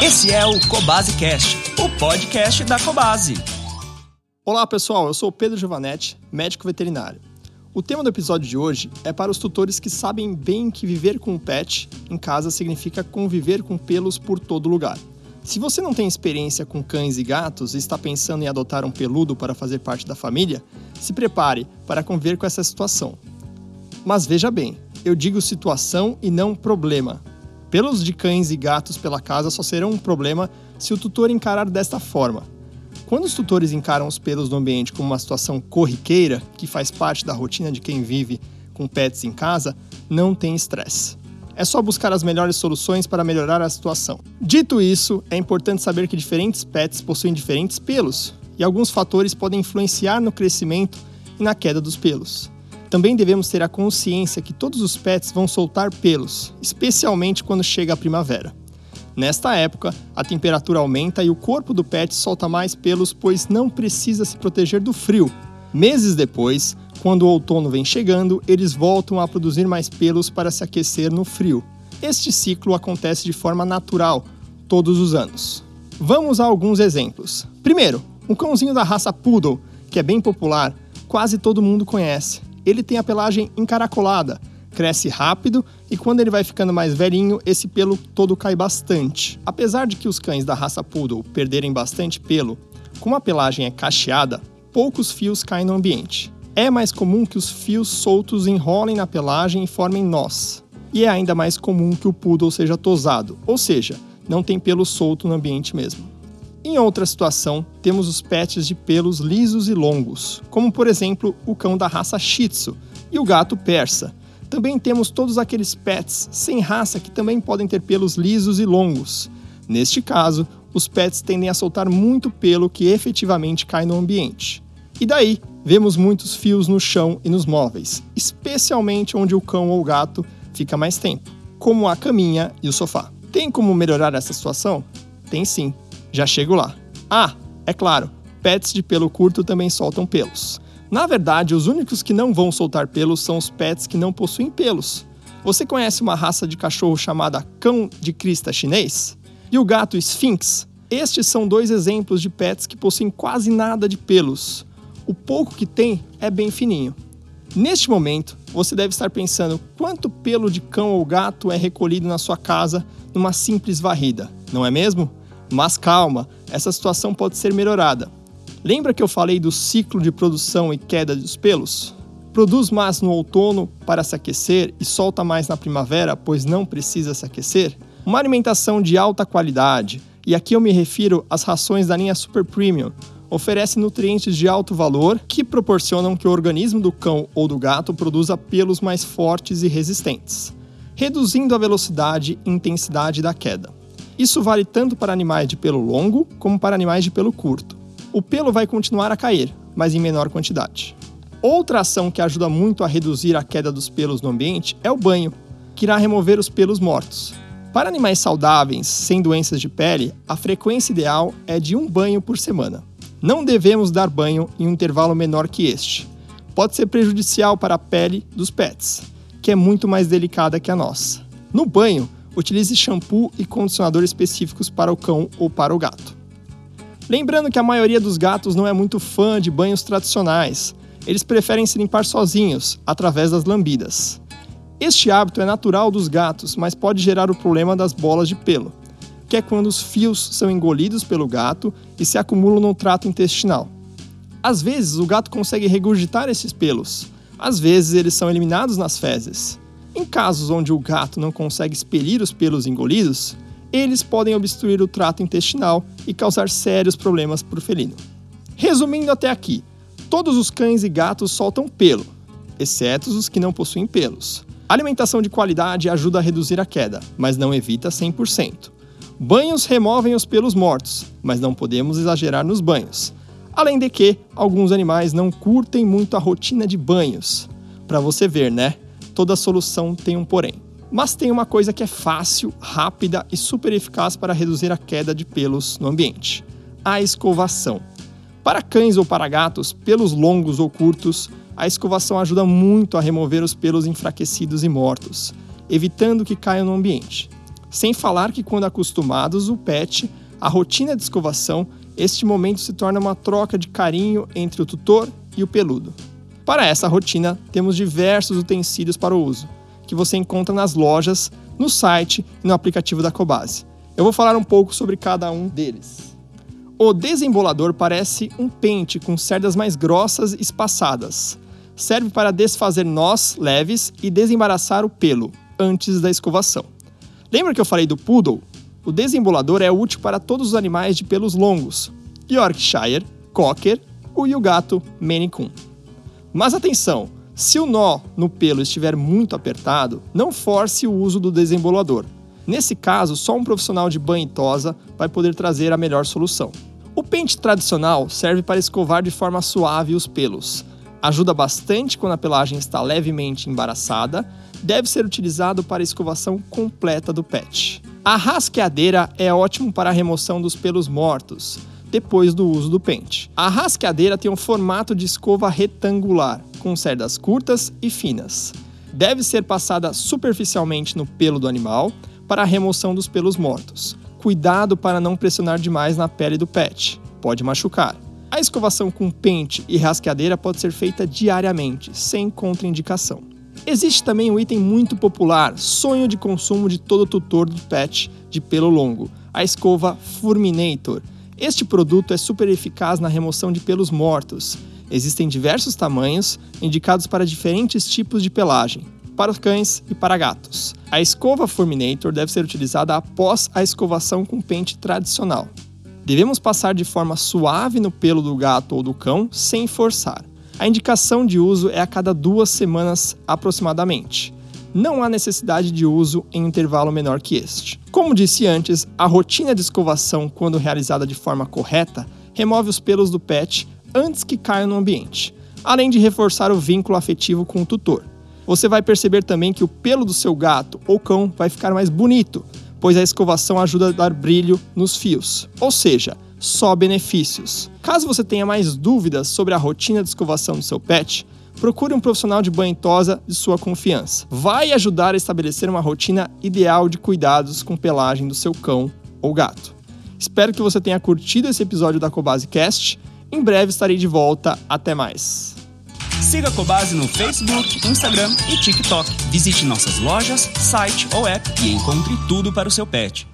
Esse é o Cobase Cast, o podcast da Cobase. Olá pessoal, eu sou Pedro Giovanetti, médico veterinário. O tema do episódio de hoje é para os tutores que sabem bem que viver com um pet em casa significa conviver com pelos por todo lugar. Se você não tem experiência com cães e gatos e está pensando em adotar um peludo para fazer parte da família, se prepare para conviver com essa situação. Mas veja bem, eu digo situação e não problema. Pelos de cães e gatos pela casa só serão um problema se o tutor encarar desta forma. Quando os tutores encaram os pelos no ambiente como uma situação corriqueira, que faz parte da rotina de quem vive com pets em casa, não tem estresse é só buscar as melhores soluções para melhorar a situação. Dito isso, é importante saber que diferentes pets possuem diferentes pelos, e alguns fatores podem influenciar no crescimento e na queda dos pelos. Também devemos ter a consciência que todos os pets vão soltar pelos, especialmente quando chega a primavera. Nesta época, a temperatura aumenta e o corpo do pet solta mais pelos, pois não precisa se proteger do frio. Meses depois, quando o outono vem chegando, eles voltam a produzir mais pelos para se aquecer no frio. Este ciclo acontece de forma natural, todos os anos. Vamos a alguns exemplos. Primeiro, um cãozinho da raça Poodle, que é bem popular, quase todo mundo conhece. Ele tem a pelagem encaracolada, cresce rápido e quando ele vai ficando mais velhinho, esse pelo todo cai bastante. Apesar de que os cães da raça Poodle perderem bastante pelo, como a pelagem é cacheada, poucos fios caem no ambiente. É mais comum que os fios soltos enrolem na pelagem e formem nós. E é ainda mais comum que o poodle seja tosado, ou seja, não tem pelo solto no ambiente mesmo. Em outra situação, temos os pets de pelos lisos e longos, como por exemplo o cão da raça Shih Tzu e o gato persa. Também temos todos aqueles pets sem raça que também podem ter pelos lisos e longos. Neste caso, os pets tendem a soltar muito pelo que efetivamente cai no ambiente. E daí, vemos muitos fios no chão e nos móveis, especialmente onde o cão ou o gato fica mais tempo, como a caminha e o sofá. Tem como melhorar essa situação? Tem sim, já chego lá. Ah, é claro, pets de pelo curto também soltam pelos. Na verdade, os únicos que não vão soltar pelos são os pets que não possuem pelos. Você conhece uma raça de cachorro chamada cão de crista chinês? E o gato Sphinx? Estes são dois exemplos de pets que possuem quase nada de pelos, o pouco que tem é bem fininho. Neste momento, você deve estar pensando quanto pelo de cão ou gato é recolhido na sua casa numa simples varrida, não é mesmo? Mas calma, essa situação pode ser melhorada. Lembra que eu falei do ciclo de produção e queda dos pelos? Produz mais no outono para se aquecer e solta mais na primavera, pois não precisa se aquecer? Uma alimentação de alta qualidade, e aqui eu me refiro às rações da linha Super Premium, oferece nutrientes de alto valor que proporcionam que o organismo do cão ou do gato produza pelos mais fortes e resistentes, reduzindo a velocidade e intensidade da queda. Isso vale tanto para animais de pelo longo como para animais de pelo curto. O pelo vai continuar a cair, mas em menor quantidade. Outra ação que ajuda muito a reduzir a queda dos pelos no ambiente é o banho, que irá remover os pelos mortos. Para animais saudáveis, sem doenças de pele, a frequência ideal é de um banho por semana. Não devemos dar banho em um intervalo menor que este. Pode ser prejudicial para a pele dos pets, que é muito mais delicada que a nossa. No banho, utilize shampoo e condicionador específicos para o cão ou para o gato. Lembrando que a maioria dos gatos não é muito fã de banhos tradicionais. Eles preferem se limpar sozinhos, através das lambidas. Este hábito é natural dos gatos, mas pode gerar o problema das bolas de pelo, que é quando os fios são engolidos pelo gato e se acumulam no trato intestinal. Às vezes, o gato consegue regurgitar esses pelos, às vezes, eles são eliminados nas fezes. Em casos onde o gato não consegue expelir os pelos engolidos, eles podem obstruir o trato intestinal e causar sérios problemas para o felino. Resumindo até aqui, todos os cães e gatos soltam pelo, exceto os que não possuem pelos. Alimentação de qualidade ajuda a reduzir a queda, mas não evita 100%. Banhos removem os pelos mortos, mas não podemos exagerar nos banhos. Além de que, alguns animais não curtem muito a rotina de banhos. Para você ver, né? Toda solução tem um porém. Mas tem uma coisa que é fácil, rápida e super eficaz para reduzir a queda de pelos no ambiente: a escovação. Para cães ou para gatos, pelos longos ou curtos, a escovação ajuda muito a remover os pelos enfraquecidos e mortos, evitando que caiam no ambiente. Sem falar que quando acostumados o pet, a rotina de escovação, este momento se torna uma troca de carinho entre o tutor e o peludo. Para essa rotina, temos diversos utensílios para o uso, que você encontra nas lojas, no site e no aplicativo da Cobase. Eu vou falar um pouco sobre cada um deles. O desembolador parece um pente com cerdas mais grossas e espaçadas. Serve para desfazer nós leves e desembaraçar o pelo antes da escovação. Lembra que eu falei do poodle? O desembolador é útil para todos os animais de pelos longos: Yorkshire, Cocker e o gato Maine Coon. Mas atenção, se o nó no pelo estiver muito apertado, não force o uso do desembolador. Nesse caso, só um profissional de banho e tosa vai poder trazer a melhor solução. O pente tradicional serve para escovar de forma suave os pelos. Ajuda bastante quando a pelagem está levemente embaraçada. Deve ser utilizado para a escovação completa do pet. A rasqueadeira é ótimo para a remoção dos pelos mortos depois do uso do pente. A rasqueadeira tem um formato de escova retangular, com cerdas curtas e finas. Deve ser passada superficialmente no pelo do animal para a remoção dos pelos mortos. Cuidado para não pressionar demais na pele do pet, pode machucar. A escovação com pente e rasqueadeira pode ser feita diariamente, sem contraindicação. Existe também um item muito popular, sonho de consumo de todo tutor de pet de pelo longo, a escova Furminator este produto é super eficaz na remoção de pelos mortos. Existem diversos tamanhos, indicados para diferentes tipos de pelagem, para cães e para gatos. A escova Fulminator deve ser utilizada após a escovação com pente tradicional. Devemos passar de forma suave no pelo do gato ou do cão, sem forçar. A indicação de uso é a cada duas semanas aproximadamente não há necessidade de uso em intervalo menor que este. Como disse antes, a rotina de escovação, quando realizada de forma correta, remove os pelos do pet antes que caiam no ambiente, além de reforçar o vínculo afetivo com o tutor. Você vai perceber também que o pelo do seu gato ou cão vai ficar mais bonito, pois a escovação ajuda a dar brilho nos fios. Ou seja, só benefícios. Caso você tenha mais dúvidas sobre a rotina de escovação do seu pet, procure um profissional de banho tosa de sua confiança. Vai ajudar a estabelecer uma rotina ideal de cuidados com pelagem do seu cão ou gato. Espero que você tenha curtido esse episódio da Cobase Cast. Em breve estarei de volta. Até mais. Siga a Cobase no Facebook, Instagram e TikTok. Visite nossas lojas, site ou app e encontre tudo para o seu pet.